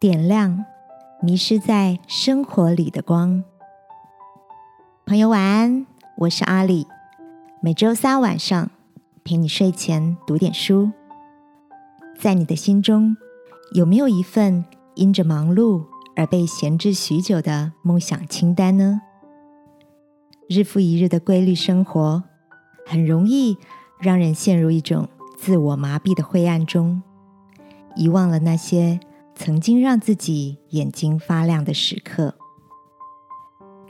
点亮迷失在生活里的光。朋友晚安，我是阿里。每周三晚上陪你睡前读点书。在你的心中，有没有一份因着忙碌而被闲置许久的梦想清单呢？日复一日的规律生活，很容易让人陷入一种自我麻痹的灰暗中，遗忘了那些曾经让自己眼睛发亮的时刻。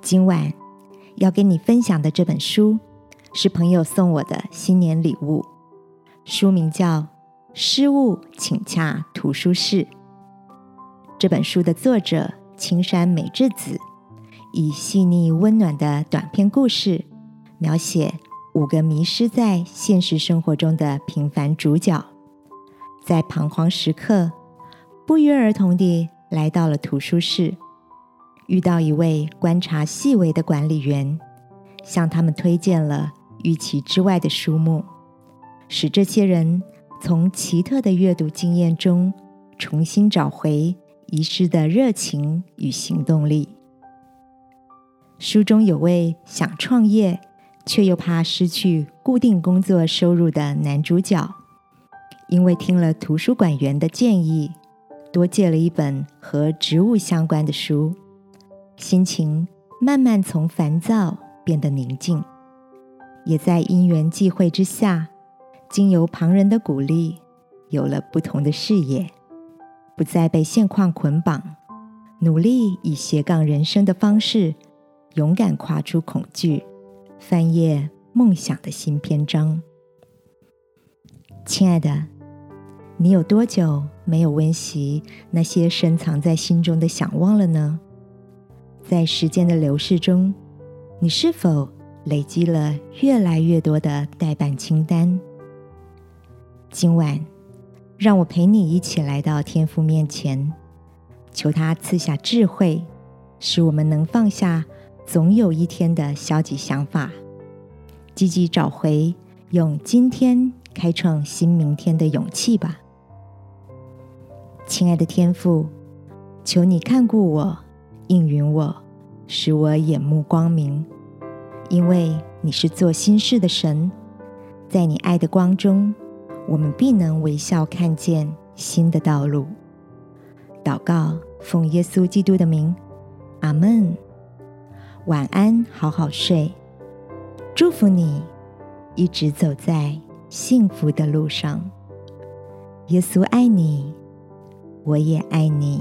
今晚。要跟你分享的这本书是朋友送我的新年礼物，书名叫《失误请洽图书室》。这本书的作者青山美智子以细腻温暖的短篇故事，描写五个迷失在现实生活中的平凡主角，在彷徨时刻不约而同地来到了图书室。遇到一位观察细微的管理员，向他们推荐了预期之外的书目，使这些人从奇特的阅读经验中重新找回遗失的热情与行动力。书中有位想创业却又怕失去固定工作收入的男主角，因为听了图书馆员的建议，多借了一本和植物相关的书。心情慢慢从烦躁变得宁静，也在因缘际会之下，经由旁人的鼓励，有了不同的视野，不再被现况捆绑，努力以斜杠人生的方式，勇敢跨出恐惧，翻页梦想的新篇章。亲爱的，你有多久没有温习那些深藏在心中的想望了呢？在时间的流逝中，你是否累积了越来越多的待办清单？今晚，让我陪你一起来到天父面前，求他赐下智慧，使我们能放下总有一天的消极想法，积极找回用今天开创新明天的勇气吧。亲爱的天父，求你看顾我。应允我，使我眼目光明，因为你是做心事的神，在你爱的光中，我们必能微笑看见新的道路。祷告，奉耶稣基督的名，阿门。晚安，好好睡。祝福你，一直走在幸福的路上。耶稣爱你，我也爱你。